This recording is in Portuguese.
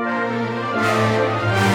Música